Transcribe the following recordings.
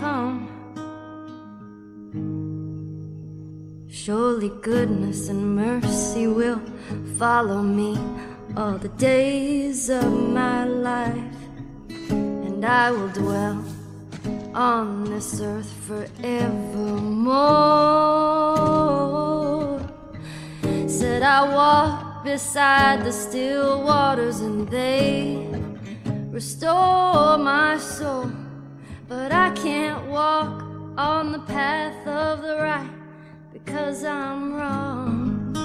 come. Surely goodness and mercy will follow me all the days of my life, and I will dwell on this earth forevermore. Said I walk beside the still waters, and they restore my soul. But I can't walk on the path of the right because I'm wrong.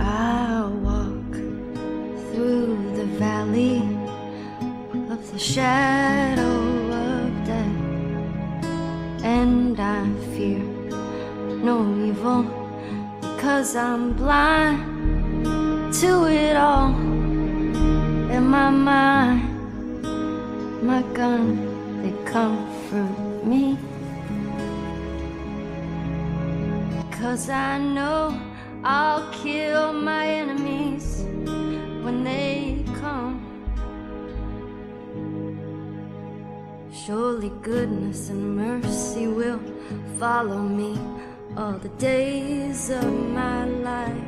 I walk through the valley of the shadow of death, and I fear no evil because I'm blind to it all in my mind. My gun, they comfort me because I know I'll kill my enemies when they come. Surely goodness and mercy will follow me all the days of my life,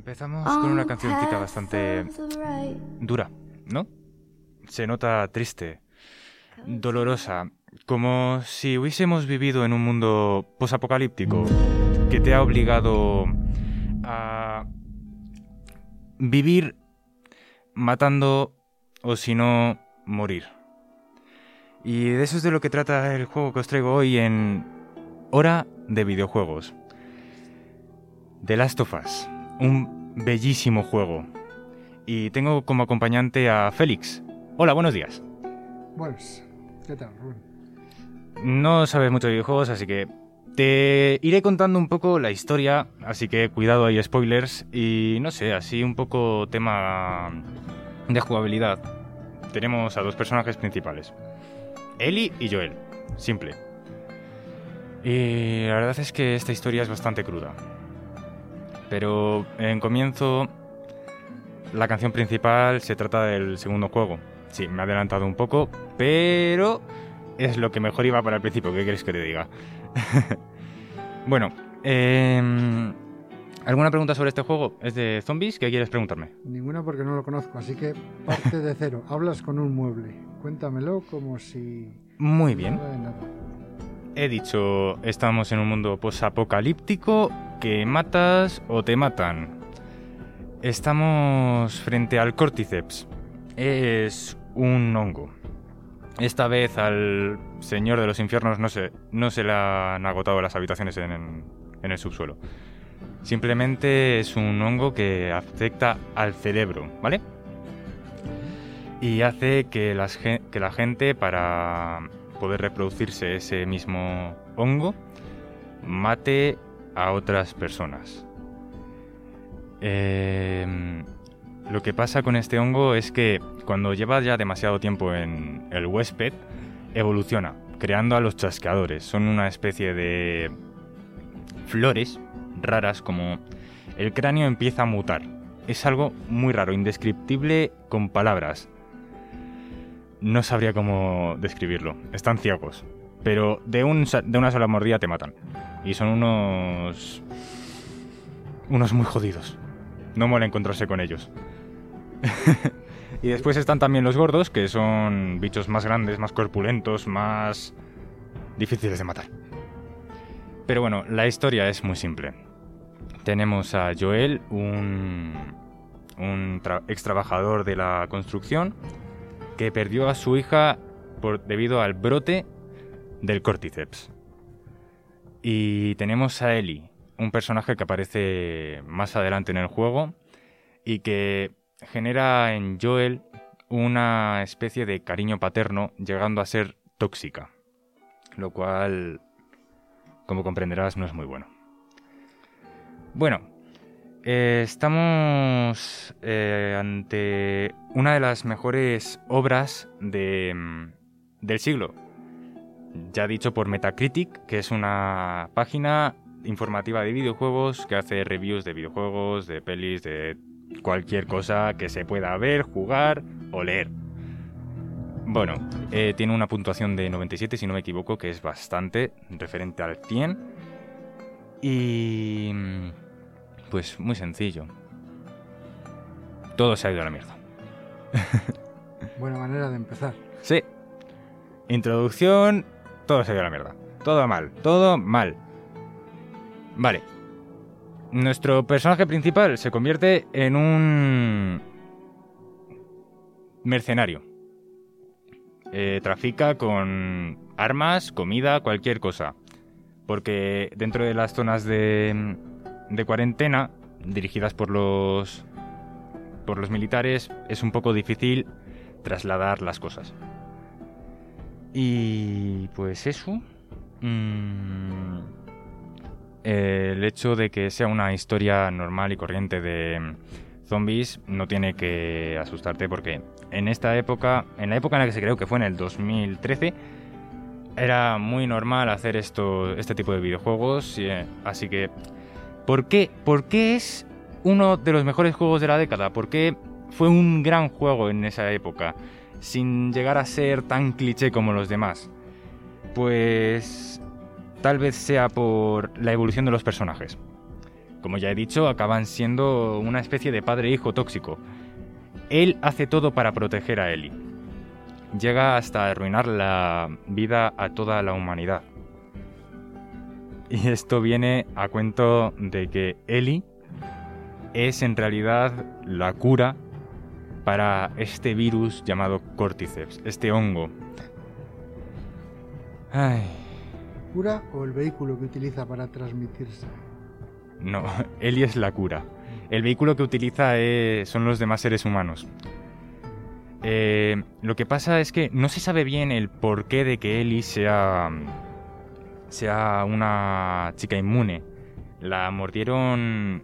Empezamos con una cancioncita bastante dura, ¿no? Se nota triste, dolorosa, como si hubiésemos vivido en un mundo posapocalíptico que te ha obligado a vivir matando o si no morir. Y de eso es de lo que trata el juego que os traigo hoy en Hora de Videojuegos. The Last of Us, un bellísimo juego. Y tengo como acompañante a Félix. Hola, buenos días. Buenos, ¿qué tal, Rubén? No sabes mucho de videojuegos, así que te iré contando un poco la historia, así que cuidado hay spoilers y no sé, así un poco tema de jugabilidad. Tenemos a dos personajes principales, Ellie y Joel, simple. Y la verdad es que esta historia es bastante cruda. Pero en comienzo, la canción principal se trata del segundo juego. Sí, me he adelantado un poco, pero es lo que mejor iba para el principio, ¿qué quieres que te diga? bueno, eh, ¿alguna pregunta sobre este juego? ¿Es de zombies? ¿Qué quieres preguntarme? Ninguna porque no lo conozco, así que parte de cero. Hablas con un mueble. Cuéntamelo como si... Muy bien. Nada de nada. He dicho, estamos en un mundo posapocalíptico que matas o te matan. Estamos frente al Cordyceps. Es un hongo. Esta vez al señor de los infiernos no se, no se le han agotado las habitaciones en, en- el subsuelo. Simplemente es un hongo que afecta al cerebro, ¿vale? Y hace que, las que la gente, para poder reproducirse ese mismo hongo, mate a otras personas. Em, lo que pasa con este hongo es que cuando lleva ya demasiado tiempo en el huésped, evoluciona, creando a los chasqueadores. Son una especie de flores raras como el cráneo empieza a mutar. Es algo muy raro, indescriptible con palabras. No sabría cómo describirlo. Están ciegos. Pero de, un, de una sola mordida te matan. Y son unos... Unos muy jodidos. No mola encontrarse con ellos. y después están también los gordos, que son bichos más grandes, más corpulentos, más difíciles de matar. Pero bueno, la historia es muy simple. Tenemos a Joel, un, un ex trabajador de la construcción, que perdió a su hija por, debido al brote del cordyceps. Y tenemos a Ellie, un personaje que aparece más adelante en el juego y que genera en Joel una especie de cariño paterno llegando a ser tóxica, lo cual, como comprenderás, no es muy bueno. Bueno, eh, estamos eh, ante una de las mejores obras de, mm, del siglo, ya dicho por Metacritic, que es una página informativa de videojuegos que hace reviews de videojuegos, de pelis, de cualquier cosa que se pueda ver, jugar o leer. Bueno, eh, tiene una puntuación de 97 si no me equivoco, que es bastante referente al 100. Y... Pues muy sencillo. Todo se ha ido a la mierda. Buena manera de empezar. Sí. Introducción, todo se ido a la mierda. Todo mal, todo mal. Vale. Nuestro personaje principal se convierte en un mercenario. Eh, trafica con armas, comida, cualquier cosa. Porque dentro de las zonas de, de cuarentena, dirigidas por los, por los militares, es un poco difícil trasladar las cosas. Y pues eso. Mm, el hecho de que sea una historia normal y corriente de zombies no tiene que asustarte porque en esta época, en la época en la que se creó que fue en el 2013, era muy normal hacer esto, este tipo de videojuegos, eh, así que ¿por qué, ¿por qué es uno de los mejores juegos de la década? ¿Por qué fue un gran juego en esa época, sin llegar a ser tan cliché como los demás? Pues tal vez sea por la evolución de los personajes. Como ya he dicho, acaban siendo una especie de padre-hijo tóxico. Él hace todo para proteger a Ellie. Llega hasta arruinar la vida a toda la humanidad. Y esto viene a cuento de que Ellie es en realidad la cura para este virus llamado Cordyceps, este hongo. Ay. ¿Cura o el vehículo que utiliza para transmitirse? No, Eli es la cura. El vehículo que utiliza son los demás seres humanos. Eh, lo que pasa es que no se sabe bien el porqué de que Eli sea, sea una chica inmune. La mordieron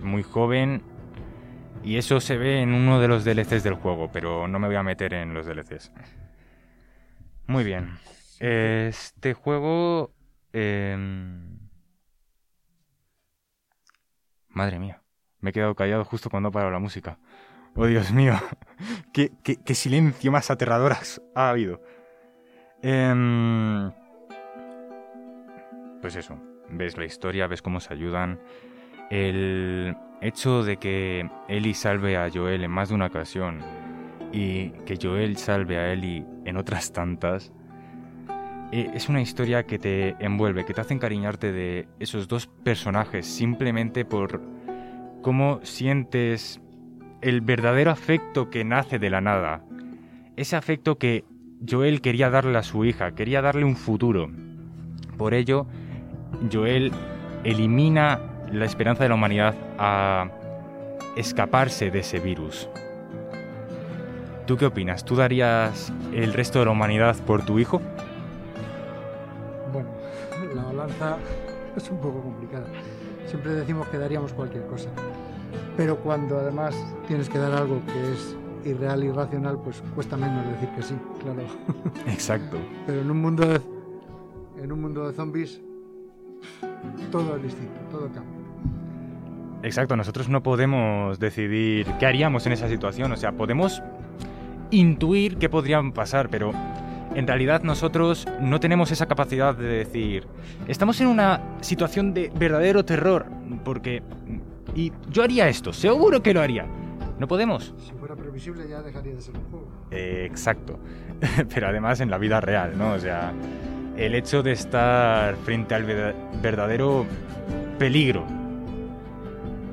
muy joven y eso se ve en uno de los DLCs del juego, pero no me voy a meter en los DLCs. Muy bien. Este juego... Em, madre mía, me he quedado callado justo cuando ha parado la música. Oh, Dios mío, qué, silencio más aterrador ha habido. Em, pues eso, ves la historia, ves cómo se ayudan. El hecho de que Ellie salve a Joel en más de una ocasión y que Joel salve a Ellie en otras tantas, eh, es una historia que te envuelve, que te hace encariñarte de esos dos personajes simplemente por cómo sientes el verdadero afecto que nace de la nada. Ese afecto que Joel quería darle a su hija, quería darle un futuro. Por ello, Joel elimina la esperanza de la humanidad a escaparse de ese virus. ¿Tú qué opinas? ¿Tú darías el resto de la humanidad por tu hijo? Bueno, la balanza es un poco complicada. Siempre decimos que daríamos cualquier cosa. Pero cuando además tienes que dar algo que es irreal y irracional, pues cuesta menos decir que sí, claro. Exacto. Pero en un mundo de, en un mundo de zombies, todo es distinto, todo cambia. Exacto, nosotros no podemos decidir qué haríamos en esa situación, o sea, podemos intuir qué podrían pasar, pero en realidad nosotros no tenemos esa capacidad de decir, estamos en una situación de verdadero terror, porque... Y yo haría esto, seguro que lo haría. No podemos. Si fuera previsible ya dejaría de ser un juego. Eh, exacto. Pero además en la vida real, ¿no? O sea, el hecho de estar frente al verda- verdadero peligro.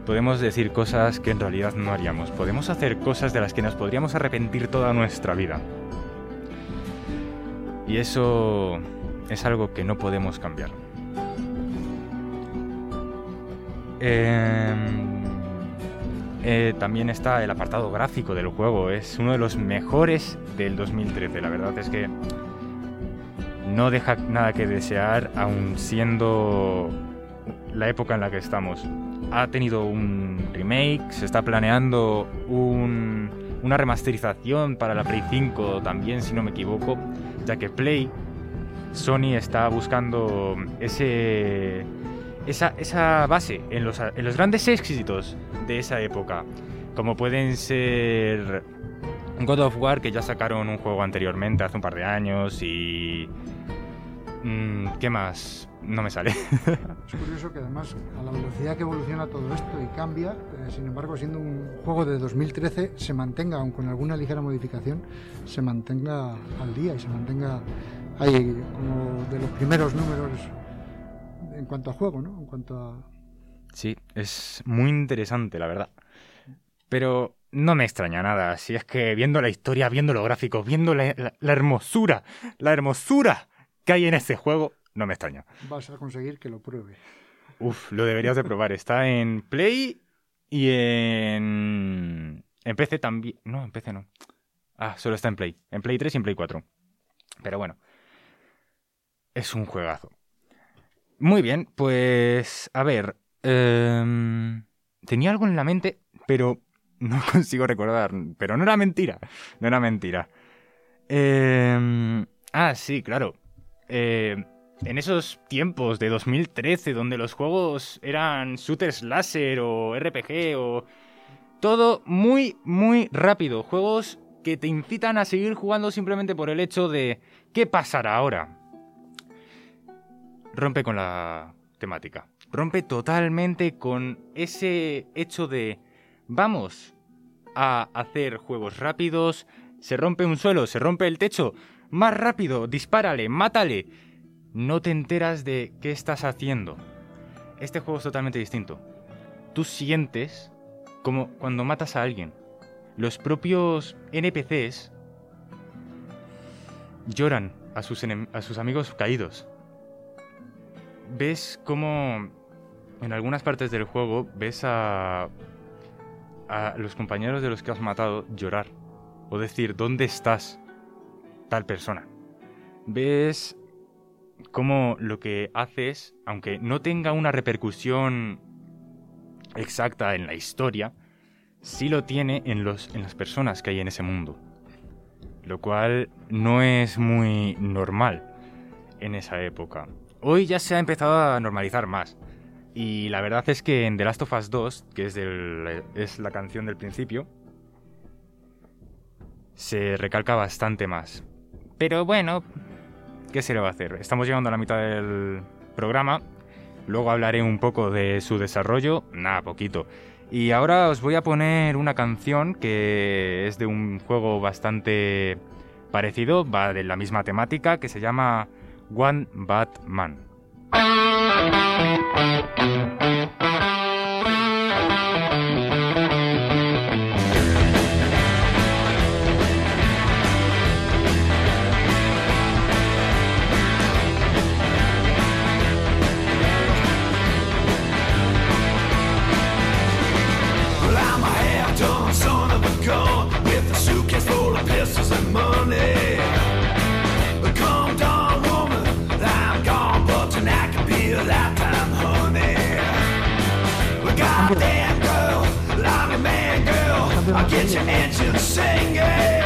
Podemos decir cosas que en realidad no haríamos. Podemos hacer cosas de las que nos podríamos arrepentir toda nuestra vida. Y eso es algo que no podemos cambiar. Em, eh, también está el apartado gráfico del juego. Es uno de los mejores del 2013. La verdad es que no deja nada que desear, aun siendo la época en la que estamos. Ha tenido un remake, se está planeando un- una remasterización para la Play 5 también, si no me equivoco, ya que Play, Sony está buscando ese, esa, base en los, en los grandes éxitos de esa época, como pueden ser God of War, que ya sacaron un juego anteriormente, hace un par de años, y... mm, ¿Qué más? No me sale. Es curioso que además a la velocidad que evoluciona todo esto y cambia, eh, sin embargo siendo un juego de 2013 se mantenga, aun con alguna ligera modificación, se mantenga al día y se mantenga ahí como de los primeros números en cuanto a juego, ¿no? En cuanto a... Sí, es muy interesante, la verdad. Pero no me extraña nada. Si es que viendo la historia, viendo los gráficos, viendo la, la- la hermosura, la hermosura que hay en este juego, no me extraña. Vas a conseguir que lo pruebe. Uf, lo deberías de probar. Está en Play y en... En PC también. No, en PC no. Ah, solo está en Play. En Play 3 y en Play 4. Pero bueno. Es un juegazo. Muy bien, pues... A ver. em, tenía algo en la mente, pero no consigo recordar. Pero no era mentira. No era mentira. Em, ah, sí, claro. Eh, en esos tiempos de 2013, donde los juegos eran shooters láser o RPG o... Todo muy, muy rápido. Juegos que te incitan a seguir jugando simplemente por el hecho de... ¿Qué pasará ahora? Rompe con la temática. Rompe totalmente con ese hecho de... Vamos a hacer juegos rápidos. Se rompe un suelo, se rompe el techo. Más rápido, dispárale, mátale no te enteras de qué estás haciendo. Este juego es totalmente distinto. Tú sientes como cuando matas a alguien. Los propios NPCs lloran a sus, a sus amigos caídos. Ves como en algunas partes del juego ves a, a los compañeros de los que has matado llorar. O decir, ¿dónde estás? Tal persona. Ves cómo lo que haces, aunque no tenga una repercusión exacta en la historia, sí lo tiene en, los, en las personas que hay en ese mundo. Lo cual no es muy normal en esa época. Hoy ya se ha empezado a normalizar más. Y la verdad es que en The Last of Us 2, que es, es la canción del principio, se recalca bastante más. Pero bueno, ¿qué se le va a hacer? Estamos llegando a la mitad del programa. Luego hablaré un poco de su desarrollo. Nada, poquito. Y ahora os voy a poner una canción que es de un juego bastante parecido, va de la misma temática, que se llama One Bad Man. Get your engine singing.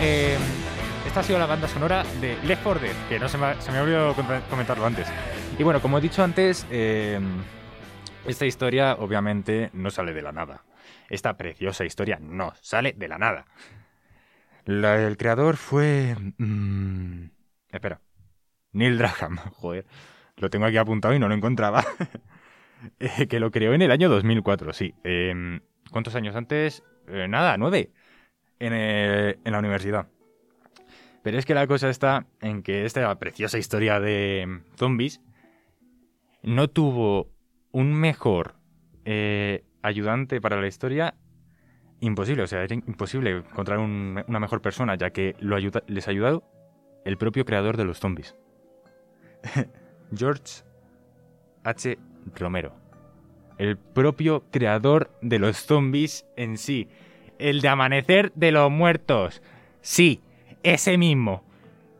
Eh, esta ha sido la banda sonora de Left 4 Dead, que no se me, se me comentarlo antes. Y bueno, como he dicho antes, eh, esta historia obviamente no sale de la nada. Esta preciosa historia no sale de la nada. El creador fue. mm, espera. Neil Draham. Joder. Lo tengo aquí apuntado y no lo encontraba. Eh, que lo creó en el año 2004, sí. ¿Cuántos años antes? Nada, nueve. En, eh, en la universidad. Pero es que la cosa está en que esta preciosa historia de zombies no tuvo un mejor eh, ayudante para la historia imposible. O sea, era imposible encontrar un- una mejor persona, ya que lo les ha ayudado el propio creador de los zombies. George H. Romero. El propio creador de los zombies en sí. El de Amanecer de los Muertos. Sí, ese mismo.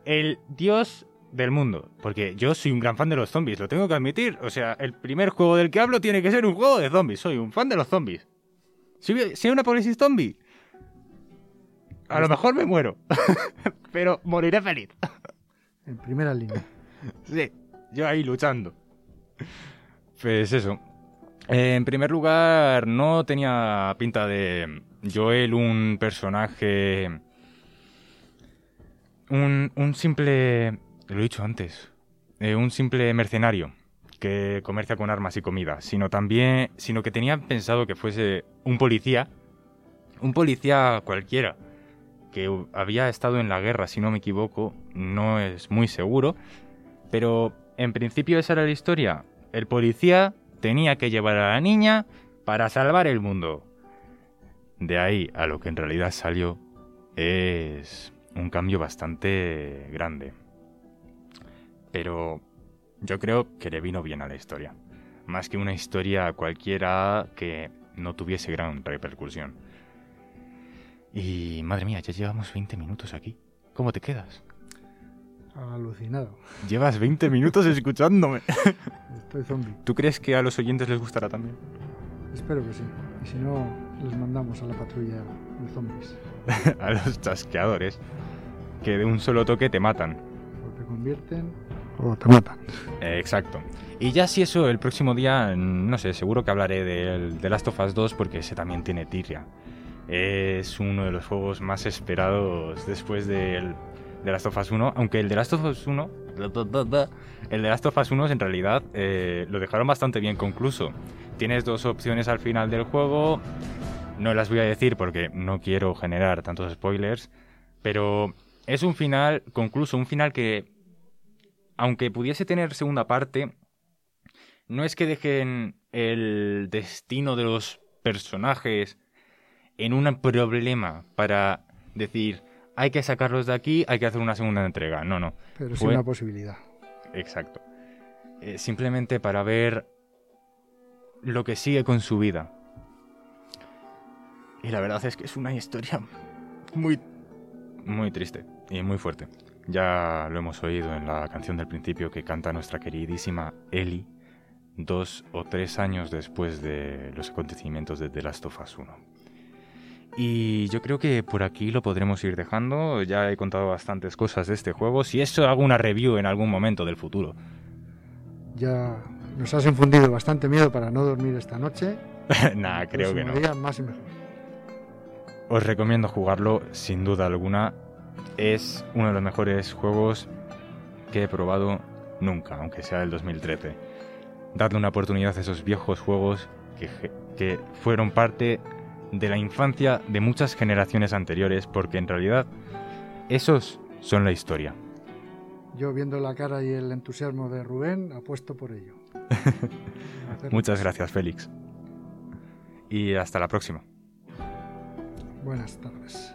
El dios del mundo. Porque yo soy un gran fan de los zombies, lo tengo que admitir. O sea, el primer juego del que hablo tiene que ser un juego de zombies. Soy un fan de los zombies. Si, si hay una apocalipsis zombie, a lo mejor me muero. Pero moriré feliz. En primera línea. Sí, yo ahí luchando. Pues eso. En primer lugar, no tenía pinta de Joel un personaje... Un, un simple... Lo he dicho antes. eh, un simple mercenario que comercia con armas y comida, sino también... Sino que tenía pensado que fuese un policía. Un policía cualquiera. Que había estado en la guerra, si no me equivoco. No es muy seguro. Pero en principio esa era la historia. El policía tenía que llevar a la niña para salvar el mundo. De ahí a lo que en realidad salió es un cambio bastante grande. Pero yo creo que le vino bien a la historia. Más que una historia cualquiera que no tuviese gran repercusión. Y madre mía, ya llevamos 20 minutos aquí. ¿Cómo te quedas? Alucinado. Llevas 20 minutos escuchándome. Estoy zombie. ¿Tú crees que a los oyentes les gustará también? Espero que sí. Y si no, les mandamos a la patrulla de zombies. a los chasqueadores. Que de un solo toque te matan. O te convierten o te matan. Eh, exacto. Y ya si eso, el próximo día, no sé, seguro que hablaré del The Last of Us 2 porque ese también tiene tirria. Es uno de los juegos más esperados después del The Last of Us 1, aunque el The Last of Us 1, el The Last of Us 1 en realidad eh, lo dejaron bastante bien concluso. Tienes dos opciones al final del juego, no las voy a decir porque no quiero generar tantos spoilers, pero es un final concluso, un final que, aunque pudiese tener segunda parte, no es que dejen el destino de los personajes en un problema para decir, hay que sacarlos de aquí, hay que hacer una segunda entrega. No, no. Pero Fue- una posibilidad. Exacto. Eh, simplemente para ver lo que sigue con su vida. Y la verdad es que es una historia muy, muy triste y muy fuerte. Ya lo hemos oído en la canción del principio que canta nuestra queridísima Ellie dos o tres años después de los acontecimientos de The Last of Us 1. Y yo creo que por aquí lo podremos ir dejando. Ya he contado bastantes cosas de este juego. Si eso hago una review en algún momento del futuro. Ya nos has infundido bastante miedo para no dormir esta noche. Nada, creo que no. Día, más y mejor. Os recomiendo jugarlo sin duda alguna. Es uno de los mejores juegos que he probado nunca, aunque sea del 2013. Dadle una oportunidad a esos viejos juegos que, que fueron parte de la infancia de muchas generaciones anteriores, porque en realidad esos son la historia. Yo viendo la cara y el entusiasmo de Rubén, apuesto por ello. Muchas gracias, Félix. Y hasta la próxima. Buenas tardes.